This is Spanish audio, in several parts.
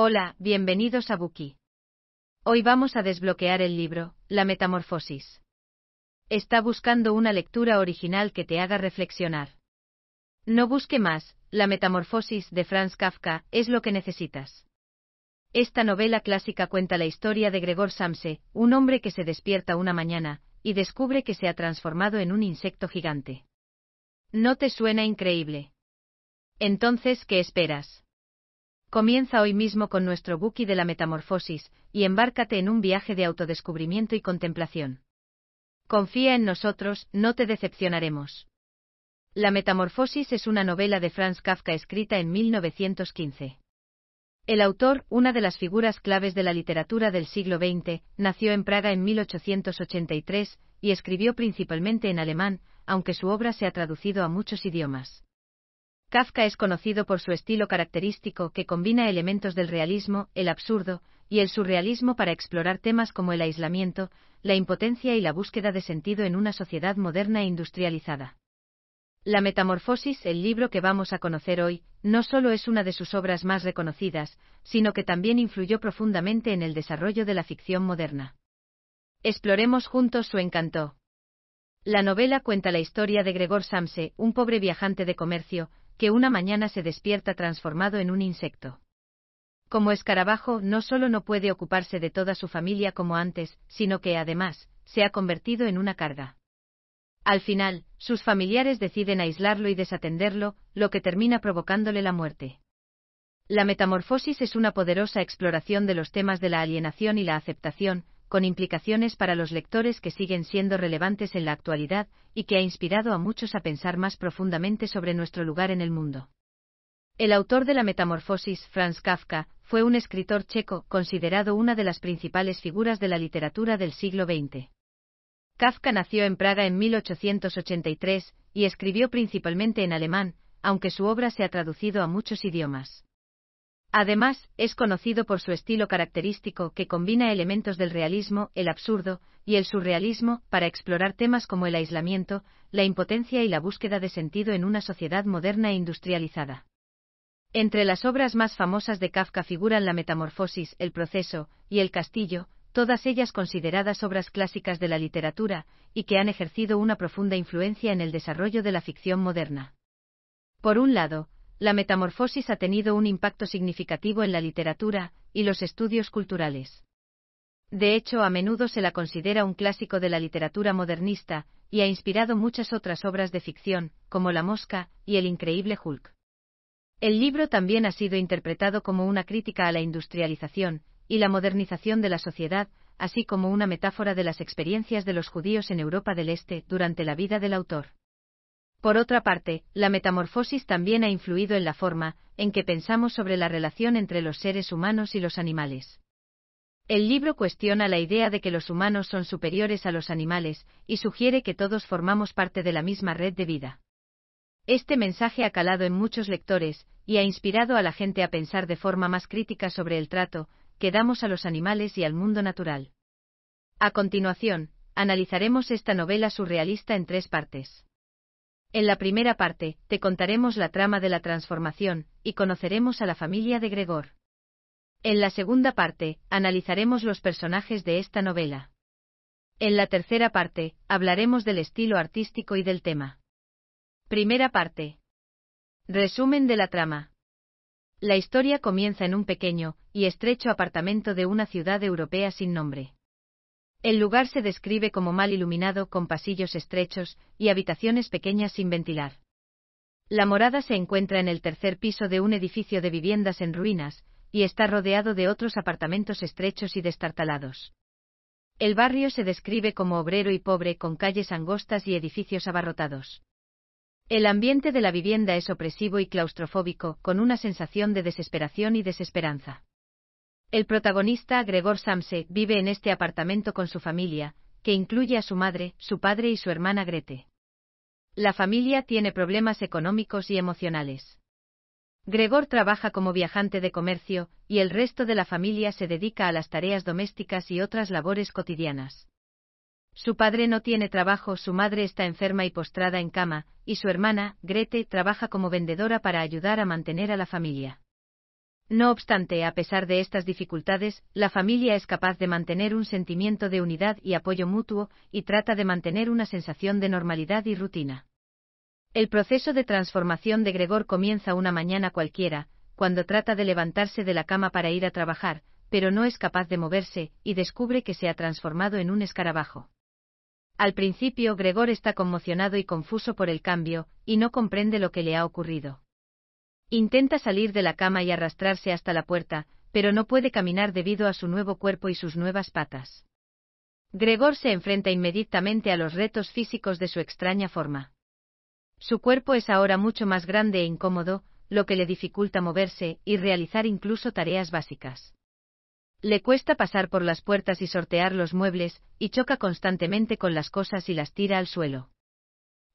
Hola, bienvenidos a Buki. Hoy vamos a desbloquear el libro, La Metamorfosis. Está buscando una lectura original que te haga reflexionar. No busque más, La Metamorfosis de Franz Kafka es lo que necesitas. Esta novela clásica cuenta la historia de Gregor Samse, un hombre que se despierta una mañana, y descubre que se ha transformado en un insecto gigante. ¿No te suena increíble? Entonces, ¿qué esperas? Comienza hoy mismo con nuestro Buki de la Metamorfosis, y embárcate en un viaje de autodescubrimiento y contemplación. Confía en nosotros, no te decepcionaremos. La Metamorfosis es una novela de Franz Kafka escrita en 1915. El autor, una de las figuras claves de la literatura del siglo XX, nació en Praga en 1883 y escribió principalmente en alemán, aunque su obra se ha traducido a muchos idiomas. Kafka es conocido por su estilo característico que combina elementos del realismo, el absurdo y el surrealismo para explorar temas como el aislamiento, la impotencia y la búsqueda de sentido en una sociedad moderna e industrializada. La Metamorfosis, el libro que vamos a conocer hoy, no solo es una de sus obras más reconocidas, sino que también influyó profundamente en el desarrollo de la ficción moderna. Exploremos juntos su encanto. La novela cuenta la historia de Gregor Samse, un pobre viajante de comercio, que una mañana se despierta transformado en un insecto. Como escarabajo, no solo no puede ocuparse de toda su familia como antes, sino que además, se ha convertido en una carga. Al final, sus familiares deciden aislarlo y desatenderlo, lo que termina provocándole la muerte. La metamorfosis es una poderosa exploración de los temas de la alienación y la aceptación, con implicaciones para los lectores que siguen siendo relevantes en la actualidad y que ha inspirado a muchos a pensar más profundamente sobre nuestro lugar en el mundo. El autor de la Metamorfosis, Franz Kafka, fue un escritor checo considerado una de las principales figuras de la literatura del siglo XX. Kafka nació en Praga en 1883 y escribió principalmente en alemán, aunque su obra se ha traducido a muchos idiomas. Además, es conocido por su estilo característico que combina elementos del realismo, el absurdo y el surrealismo para explorar temas como el aislamiento, la impotencia y la búsqueda de sentido en una sociedad moderna e industrializada. Entre las obras más famosas de Kafka figuran La Metamorfosis, El Proceso y El Castillo, todas ellas consideradas obras clásicas de la literatura y que han ejercido una profunda influencia en el desarrollo de la ficción moderna. Por un lado, la metamorfosis ha tenido un impacto significativo en la literatura y los estudios culturales. De hecho, a menudo se la considera un clásico de la literatura modernista, y ha inspirado muchas otras obras de ficción, como La Mosca y El Increíble Hulk. El libro también ha sido interpretado como una crítica a la industrialización y la modernización de la sociedad, así como una metáfora de las experiencias de los judíos en Europa del Este durante la vida del autor. Por otra parte, la metamorfosis también ha influido en la forma en que pensamos sobre la relación entre los seres humanos y los animales. El libro cuestiona la idea de que los humanos son superiores a los animales y sugiere que todos formamos parte de la misma red de vida. Este mensaje ha calado en muchos lectores y ha inspirado a la gente a pensar de forma más crítica sobre el trato que damos a los animales y al mundo natural. A continuación, analizaremos esta novela surrealista en tres partes. En la primera parte, te contaremos la trama de la transformación, y conoceremos a la familia de Gregor. En la segunda parte, analizaremos los personajes de esta novela. En la tercera parte, hablaremos del estilo artístico y del tema. Primera parte. Resumen de la trama. La historia comienza en un pequeño y estrecho apartamento de una ciudad europea sin nombre. El lugar se describe como mal iluminado con pasillos estrechos y habitaciones pequeñas sin ventilar. La morada se encuentra en el tercer piso de un edificio de viviendas en ruinas, y está rodeado de otros apartamentos estrechos y destartalados. El barrio se describe como obrero y pobre con calles angostas y edificios abarrotados. El ambiente de la vivienda es opresivo y claustrofóbico, con una sensación de desesperación y desesperanza. El protagonista, Gregor Samse, vive en este apartamento con su familia, que incluye a su madre, su padre y su hermana Grete. La familia tiene problemas económicos y emocionales. Gregor trabaja como viajante de comercio, y el resto de la familia se dedica a las tareas domésticas y otras labores cotidianas. Su padre no tiene trabajo, su madre está enferma y postrada en cama, y su hermana, Grete, trabaja como vendedora para ayudar a mantener a la familia. No obstante, a pesar de estas dificultades, la familia es capaz de mantener un sentimiento de unidad y apoyo mutuo, y trata de mantener una sensación de normalidad y rutina. El proceso de transformación de Gregor comienza una mañana cualquiera, cuando trata de levantarse de la cama para ir a trabajar, pero no es capaz de moverse, y descubre que se ha transformado en un escarabajo. Al principio Gregor está conmocionado y confuso por el cambio, y no comprende lo que le ha ocurrido. Intenta salir de la cama y arrastrarse hasta la puerta, pero no puede caminar debido a su nuevo cuerpo y sus nuevas patas. Gregor se enfrenta inmediatamente a los retos físicos de su extraña forma. Su cuerpo es ahora mucho más grande e incómodo, lo que le dificulta moverse y realizar incluso tareas básicas. Le cuesta pasar por las puertas y sortear los muebles, y choca constantemente con las cosas y las tira al suelo.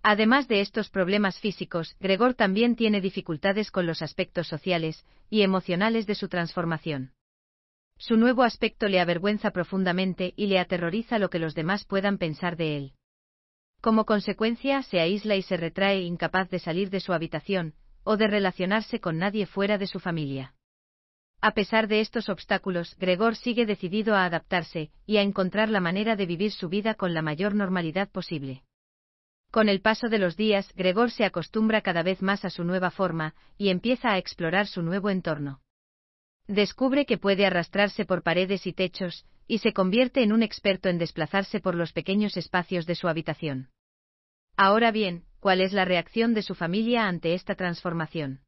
Además de estos problemas físicos, Gregor también tiene dificultades con los aspectos sociales y emocionales de su transformación. Su nuevo aspecto le avergüenza profundamente y le aterroriza lo que los demás puedan pensar de él. Como consecuencia, se aísla y se retrae incapaz de salir de su habitación, o de relacionarse con nadie fuera de su familia. A pesar de estos obstáculos, Gregor sigue decidido a adaptarse y a encontrar la manera de vivir su vida con la mayor normalidad posible. Con el paso de los días, Gregor se acostumbra cada vez más a su nueva forma, y empieza a explorar su nuevo entorno. Descubre que puede arrastrarse por paredes y techos, y se convierte en un experto en desplazarse por los pequeños espacios de su habitación. Ahora bien, ¿cuál es la reacción de su familia ante esta transformación?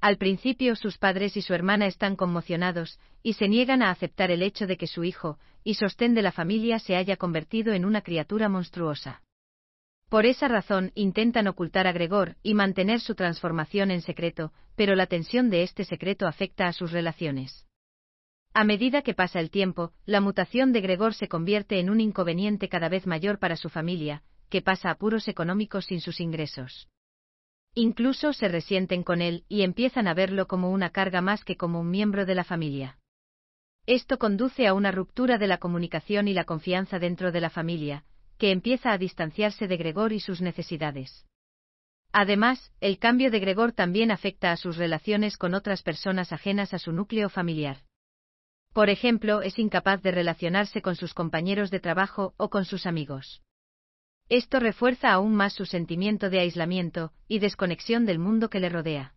Al principio sus padres y su hermana están conmocionados, y se niegan a aceptar el hecho de que su hijo, y sostén de la familia, se haya convertido en una criatura monstruosa. Por esa razón intentan ocultar a Gregor y mantener su transformación en secreto, pero la tensión de este secreto afecta a sus relaciones. A medida que pasa el tiempo, la mutación de Gregor se convierte en un inconveniente cada vez mayor para su familia, que pasa apuros económicos sin sus ingresos. Incluso se resienten con él y empiezan a verlo como una carga más que como un miembro de la familia. Esto conduce a una ruptura de la comunicación y la confianza dentro de la familia, que empieza a distanciarse de Gregor y sus necesidades. Además, el cambio de Gregor también afecta a sus relaciones con otras personas ajenas a su núcleo familiar. Por ejemplo, es incapaz de relacionarse con sus compañeros de trabajo o con sus amigos. Esto refuerza aún más su sentimiento de aislamiento y desconexión del mundo que le rodea.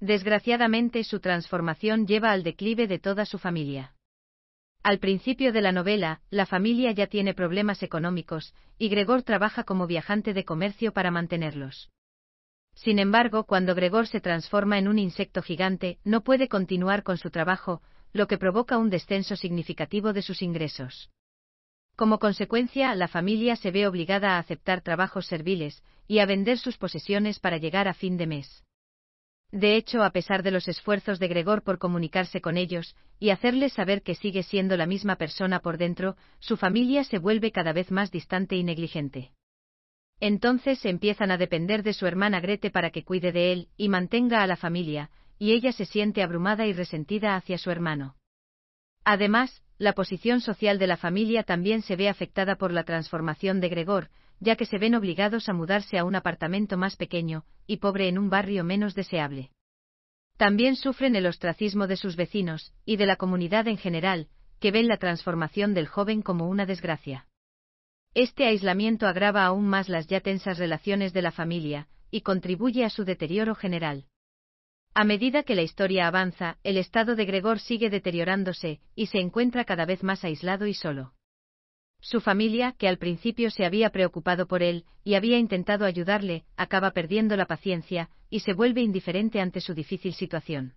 Desgraciadamente su transformación lleva al declive de toda su familia. Al principio de la novela, la familia ya tiene problemas económicos, y Gregor trabaja como viajante de comercio para mantenerlos. Sin embargo, cuando Gregor se transforma en un insecto gigante, no puede continuar con su trabajo, lo que provoca un descenso significativo de sus ingresos. Como consecuencia, la familia se ve obligada a aceptar trabajos serviles y a vender sus posesiones para llegar a fin de mes. De hecho, a pesar de los esfuerzos de Gregor por comunicarse con ellos y hacerles saber que sigue siendo la misma persona por dentro, su familia se vuelve cada vez más distante y negligente. Entonces empiezan a depender de su hermana Grete para que cuide de él y mantenga a la familia, y ella se siente abrumada y resentida hacia su hermano. Además, la posición social de la familia también se ve afectada por la transformación de Gregor, ya que se ven obligados a mudarse a un apartamento más pequeño y pobre en un barrio menos deseable. También sufren el ostracismo de sus vecinos y de la comunidad en general, que ven la transformación del joven como una desgracia. Este aislamiento agrava aún más las ya tensas relaciones de la familia y contribuye a su deterioro general. A medida que la historia avanza, el estado de Gregor sigue deteriorándose, y se encuentra cada vez más aislado y solo. Su familia, que al principio se había preocupado por él, y había intentado ayudarle, acaba perdiendo la paciencia, y se vuelve indiferente ante su difícil situación.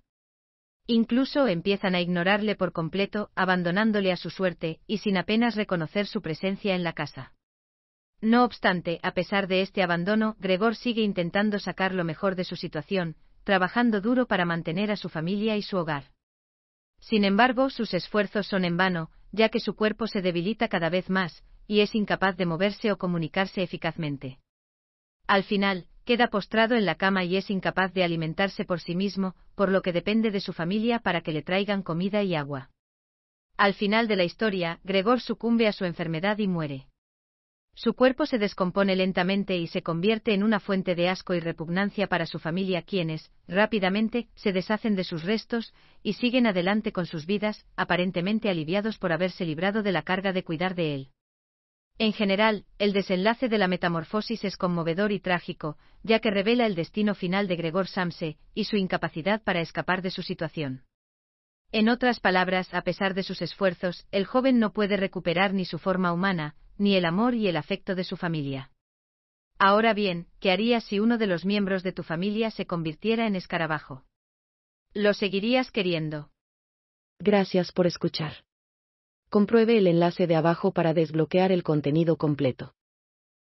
Incluso empiezan a ignorarle por completo, abandonándole a su suerte, y sin apenas reconocer su presencia en la casa. No obstante, a pesar de este abandono, Gregor sigue intentando sacar lo mejor de su situación, trabajando duro para mantener a su familia y su hogar. Sin embargo, sus esfuerzos son en vano, ya que su cuerpo se debilita cada vez más, y es incapaz de moverse o comunicarse eficazmente. Al final, queda postrado en la cama y es incapaz de alimentarse por sí mismo, por lo que depende de su familia para que le traigan comida y agua. Al final de la historia, Gregor sucumbe a su enfermedad y muere. Su cuerpo se descompone lentamente y se convierte en una fuente de asco y repugnancia para su familia quienes, rápidamente, se deshacen de sus restos y siguen adelante con sus vidas, aparentemente aliviados por haberse librado de la carga de cuidar de él. En general, el desenlace de la metamorfosis es conmovedor y trágico, ya que revela el destino final de Gregor Samse y su incapacidad para escapar de su situación. En otras palabras, a pesar de sus esfuerzos, el joven no puede recuperar ni su forma humana, ni el amor y el afecto de su familia. Ahora bien, ¿qué harías si uno de los miembros de tu familia se convirtiera en escarabajo? ¿Lo seguirías queriendo? Gracias por escuchar. Compruebe el enlace de abajo para desbloquear el contenido completo.